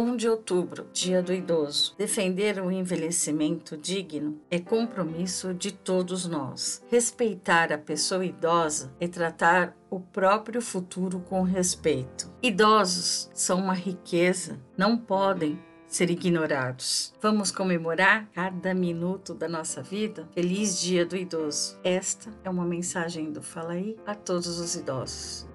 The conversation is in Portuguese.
1 de outubro, Dia do Idoso. Defender o envelhecimento digno é compromisso de todos nós. Respeitar a pessoa idosa é tratar o próprio futuro com respeito. Idosos são uma riqueza, não podem ser ignorados. Vamos comemorar cada minuto da nossa vida? Feliz Dia do Idoso. Esta é uma mensagem do Fala aí a todos os idosos.